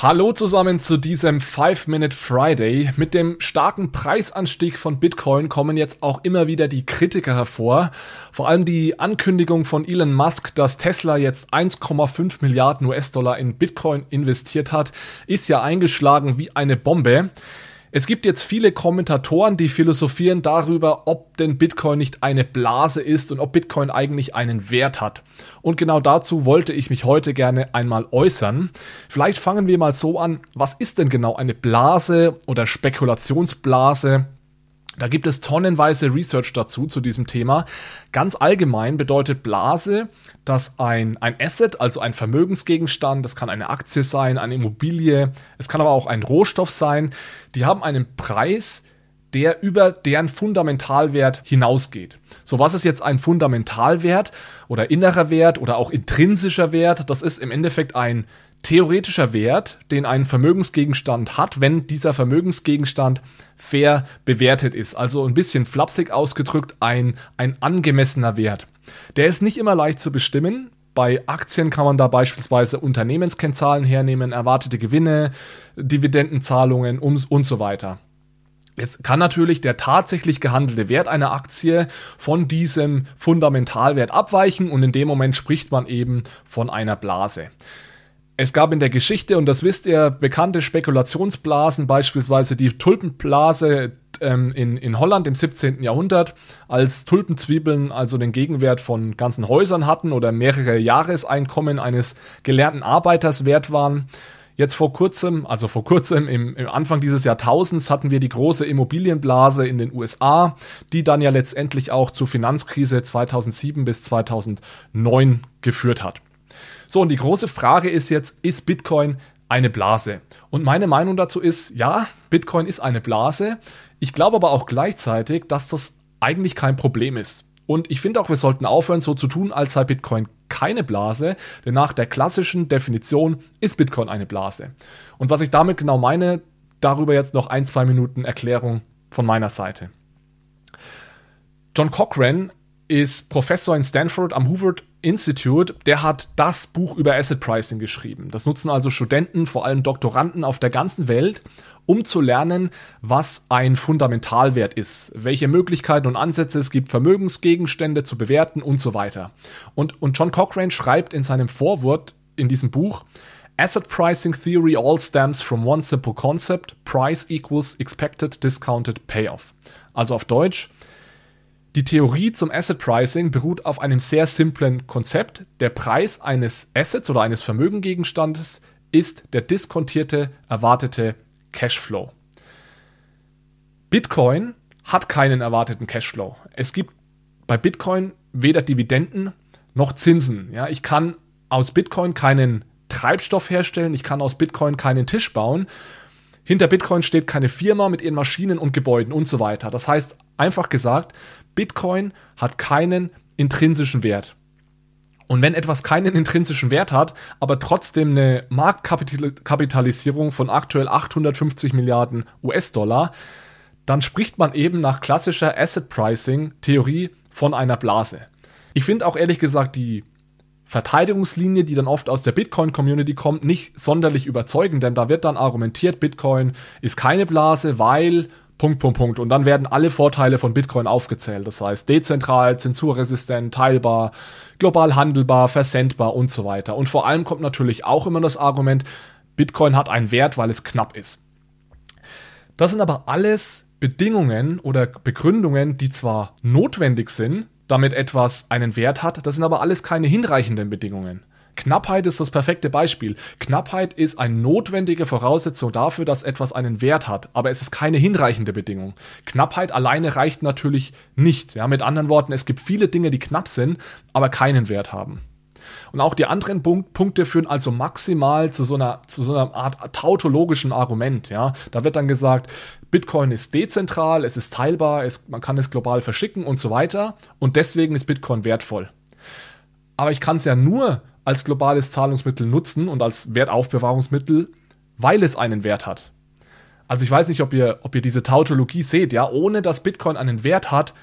Hallo zusammen zu diesem 5-Minute Friday. Mit dem starken Preisanstieg von Bitcoin kommen jetzt auch immer wieder die Kritiker hervor. Vor allem die Ankündigung von Elon Musk, dass Tesla jetzt 1,5 Milliarden US-Dollar in Bitcoin investiert hat, ist ja eingeschlagen wie eine Bombe. Es gibt jetzt viele Kommentatoren, die philosophieren darüber, ob denn Bitcoin nicht eine Blase ist und ob Bitcoin eigentlich einen Wert hat. Und genau dazu wollte ich mich heute gerne einmal äußern. Vielleicht fangen wir mal so an, was ist denn genau eine Blase oder Spekulationsblase? Da gibt es tonnenweise Research dazu, zu diesem Thema. Ganz allgemein bedeutet Blase, dass ein, ein Asset, also ein Vermögensgegenstand, das kann eine Aktie sein, eine Immobilie, es kann aber auch ein Rohstoff sein, die haben einen Preis, der über deren Fundamentalwert hinausgeht. So, was ist jetzt ein Fundamentalwert oder innerer Wert oder auch intrinsischer Wert? Das ist im Endeffekt ein theoretischer Wert, den ein Vermögensgegenstand hat, wenn dieser Vermögensgegenstand fair bewertet ist. Also ein bisschen flapsig ausgedrückt, ein, ein angemessener Wert. Der ist nicht immer leicht zu bestimmen. Bei Aktien kann man da beispielsweise Unternehmenskennzahlen hernehmen, erwartete Gewinne, Dividendenzahlungen und, und so weiter. Jetzt kann natürlich der tatsächlich gehandelte Wert einer Aktie von diesem Fundamentalwert abweichen und in dem Moment spricht man eben von einer Blase. Es gab in der Geschichte, und das wisst ihr, bekannte Spekulationsblasen, beispielsweise die Tulpenblase ähm, in, in Holland im 17. Jahrhundert, als Tulpenzwiebeln also den Gegenwert von ganzen Häusern hatten oder mehrere Jahreseinkommen eines gelernten Arbeiters wert waren. Jetzt vor kurzem, also vor kurzem, im, im, Anfang dieses Jahrtausends hatten wir die große Immobilienblase in den USA, die dann ja letztendlich auch zur Finanzkrise 2007 bis 2009 geführt hat. So, und die große Frage ist jetzt, ist Bitcoin eine Blase? Und meine Meinung dazu ist, ja, Bitcoin ist eine Blase. Ich glaube aber auch gleichzeitig, dass das eigentlich kein Problem ist. Und ich finde auch, wir sollten aufhören, so zu tun, als sei Bitcoin keine Blase, denn nach der klassischen Definition ist Bitcoin eine Blase. Und was ich damit genau meine, darüber jetzt noch ein, zwei Minuten Erklärung von meiner Seite. John Cochran ist Professor in Stanford am Hoover Institute, der hat das Buch über Asset Pricing geschrieben. Das nutzen also Studenten, vor allem Doktoranden auf der ganzen Welt, um zu lernen, was ein Fundamentalwert ist, welche Möglichkeiten und Ansätze es gibt, Vermögensgegenstände zu bewerten und so weiter. Und, und John Cochrane schreibt in seinem Vorwort in diesem Buch, Asset pricing theory all stems from one simple concept, price equals expected discounted payoff. Also auf Deutsch, die Theorie zum Asset Pricing beruht auf einem sehr simplen Konzept. Der Preis eines Assets oder eines Vermögengegenstandes ist der diskontierte erwartete Cashflow. Bitcoin hat keinen erwarteten Cashflow. Es gibt bei Bitcoin weder Dividenden noch Zinsen. Ja, ich kann aus Bitcoin keinen Treibstoff herstellen, ich kann aus Bitcoin keinen Tisch bauen. Hinter Bitcoin steht keine Firma mit ihren Maschinen und Gebäuden und so weiter. Das heißt, einfach gesagt, Bitcoin hat keinen intrinsischen Wert. Und wenn etwas keinen intrinsischen Wert hat, aber trotzdem eine Marktkapitalisierung von aktuell 850 Milliarden US-Dollar, dann spricht man eben nach klassischer Asset Pricing Theorie von einer Blase. Ich finde auch ehrlich gesagt die Verteidigungslinie, die dann oft aus der Bitcoin-Community kommt, nicht sonderlich überzeugend, denn da wird dann argumentiert, Bitcoin ist keine Blase, weil Punkt, Punkt, Punkt. Und dann werden alle Vorteile von Bitcoin aufgezählt. Das heißt, dezentral, zensurresistent, teilbar, global handelbar, versendbar und so weiter. Und vor allem kommt natürlich auch immer das Argument, Bitcoin hat einen Wert, weil es knapp ist. Das sind aber alles Bedingungen oder Begründungen, die zwar notwendig sind, damit etwas einen Wert hat, das sind aber alles keine hinreichenden Bedingungen. Knappheit ist das perfekte Beispiel. Knappheit ist eine notwendige Voraussetzung dafür, dass etwas einen Wert hat, aber es ist keine hinreichende Bedingung. Knappheit alleine reicht natürlich nicht. Ja, mit anderen Worten, es gibt viele Dinge, die knapp sind, aber keinen Wert haben. Und auch die anderen Punkt, Punkte führen also maximal zu so einer, zu so einer Art tautologischen Argument. Ja? Da wird dann gesagt, Bitcoin ist dezentral, es ist teilbar, es, man kann es global verschicken und so weiter. Und deswegen ist Bitcoin wertvoll. Aber ich kann es ja nur als globales Zahlungsmittel nutzen und als Wertaufbewahrungsmittel, weil es einen Wert hat. Also ich weiß nicht, ob ihr, ob ihr diese Tautologie seht, ja, ohne dass Bitcoin einen Wert hat,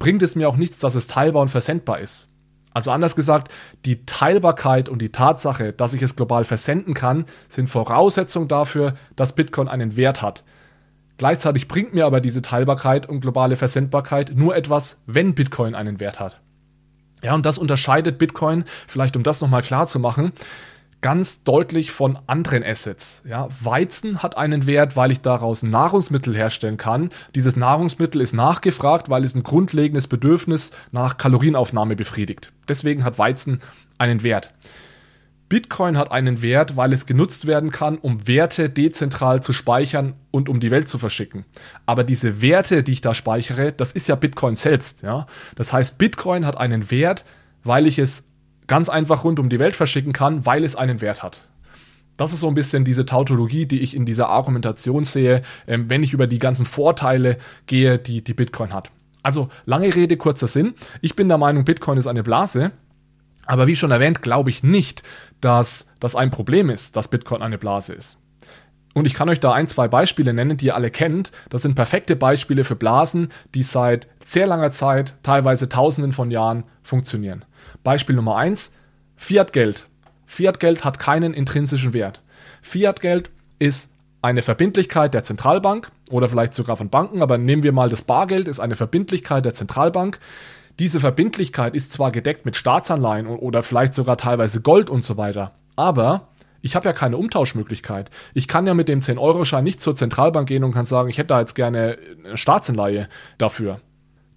bringt es mir auch nichts, dass es teilbar und versendbar ist. Also anders gesagt, die Teilbarkeit und die Tatsache, dass ich es global versenden kann, sind Voraussetzung dafür, dass Bitcoin einen Wert hat. Gleichzeitig bringt mir aber diese Teilbarkeit und globale Versendbarkeit nur etwas, wenn Bitcoin einen Wert hat. Ja, und das unterscheidet Bitcoin, vielleicht um das nochmal klar zu machen, ganz deutlich von anderen Assets. Ja, Weizen hat einen Wert, weil ich daraus Nahrungsmittel herstellen kann. Dieses Nahrungsmittel ist nachgefragt, weil es ein grundlegendes Bedürfnis nach Kalorienaufnahme befriedigt. Deswegen hat Weizen einen Wert. Bitcoin hat einen Wert, weil es genutzt werden kann, um Werte dezentral zu speichern und um die Welt zu verschicken. Aber diese Werte, die ich da speichere, das ist ja Bitcoin selbst. Ja? Das heißt, Bitcoin hat einen Wert, weil ich es ganz einfach rund um die Welt verschicken kann, weil es einen Wert hat. Das ist so ein bisschen diese Tautologie, die ich in dieser Argumentation sehe, ähm, wenn ich über die ganzen Vorteile gehe, die, die Bitcoin hat. Also lange Rede, kurzer Sinn. Ich bin der Meinung, Bitcoin ist eine Blase. Aber wie schon erwähnt, glaube ich nicht, dass das ein Problem ist, dass Bitcoin eine Blase ist. Und ich kann euch da ein, zwei Beispiele nennen, die ihr alle kennt. Das sind perfekte Beispiele für Blasen, die seit sehr langer Zeit, teilweise Tausenden von Jahren, funktionieren. Beispiel Nummer eins: Fiat-Geld. Fiat-Geld hat keinen intrinsischen Wert. Fiat-Geld ist eine Verbindlichkeit der Zentralbank oder vielleicht sogar von Banken, aber nehmen wir mal das Bargeld, ist eine Verbindlichkeit der Zentralbank. Diese Verbindlichkeit ist zwar gedeckt mit Staatsanleihen oder vielleicht sogar teilweise Gold und so weiter, aber ich habe ja keine Umtauschmöglichkeit. Ich kann ja mit dem 10-Euro-Schein nicht zur Zentralbank gehen und kann sagen, ich hätte da jetzt gerne eine Staatsanleihe dafür.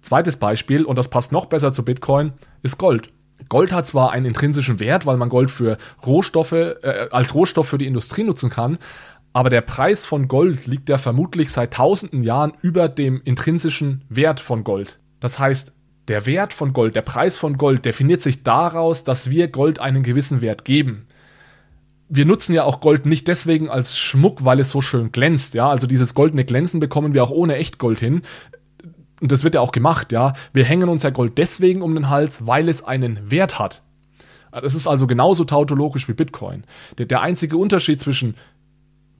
Zweites Beispiel, und das passt noch besser zu Bitcoin, ist Gold. Gold hat zwar einen intrinsischen Wert, weil man Gold für Rohstoffe, äh, als Rohstoff für die Industrie nutzen kann, aber der Preis von Gold liegt ja vermutlich seit tausenden Jahren über dem intrinsischen Wert von Gold. Das heißt, der Wert von Gold, der Preis von Gold definiert sich daraus, dass wir Gold einen gewissen Wert geben wir nutzen ja auch Gold nicht deswegen als Schmuck, weil es so schön glänzt, ja. Also dieses goldene Glänzen bekommen wir auch ohne Echtgold hin. Und das wird ja auch gemacht, ja. Wir hängen uns ja Gold deswegen um den Hals, weil es einen Wert hat. Das ist also genauso tautologisch wie Bitcoin. Der, der einzige Unterschied zwischen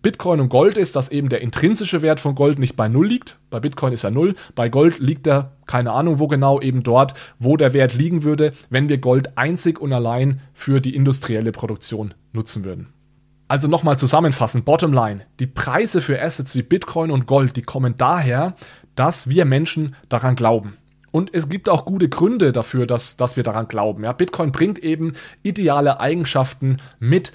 Bitcoin und Gold ist, dass eben der intrinsische Wert von Gold nicht bei Null liegt. Bei Bitcoin ist er Null. Bei Gold liegt er, keine Ahnung wo genau, eben dort, wo der Wert liegen würde, wenn wir Gold einzig und allein für die industrielle Produktion nutzen würden. Also nochmal zusammenfassend, Bottomline, die Preise für Assets wie Bitcoin und Gold, die kommen daher, dass wir Menschen daran glauben. Und es gibt auch gute Gründe dafür, dass, dass wir daran glauben. Ja, Bitcoin bringt eben ideale Eigenschaften mit,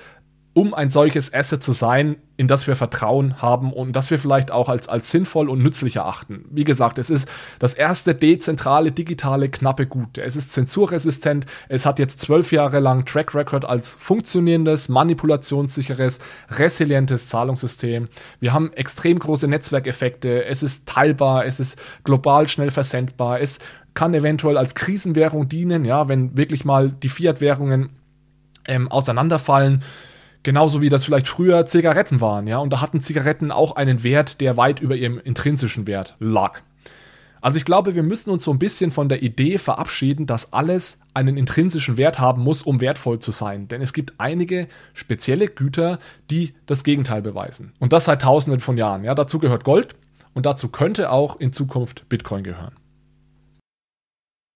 um ein solches Asset zu sein, in das wir Vertrauen haben und das wir vielleicht auch als, als sinnvoll und nützlich erachten. Wie gesagt, es ist das erste dezentrale, digitale, knappe Gut. Es ist zensurresistent. Es hat jetzt zwölf Jahre lang Track Record als funktionierendes, manipulationssicheres, resilientes Zahlungssystem. Wir haben extrem große Netzwerkeffekte. Es ist teilbar. Es ist global schnell versendbar. Es kann eventuell als Krisenwährung dienen, ja, wenn wirklich mal die Fiat-Währungen ähm, auseinanderfallen. Genauso wie das vielleicht früher Zigaretten waren, ja. Und da hatten Zigaretten auch einen Wert, der weit über ihrem intrinsischen Wert lag. Also ich glaube, wir müssen uns so ein bisschen von der Idee verabschieden, dass alles einen intrinsischen Wert haben muss, um wertvoll zu sein. Denn es gibt einige spezielle Güter, die das Gegenteil beweisen. Und das seit tausenden von Jahren. Ja, dazu gehört Gold und dazu könnte auch in Zukunft Bitcoin gehören.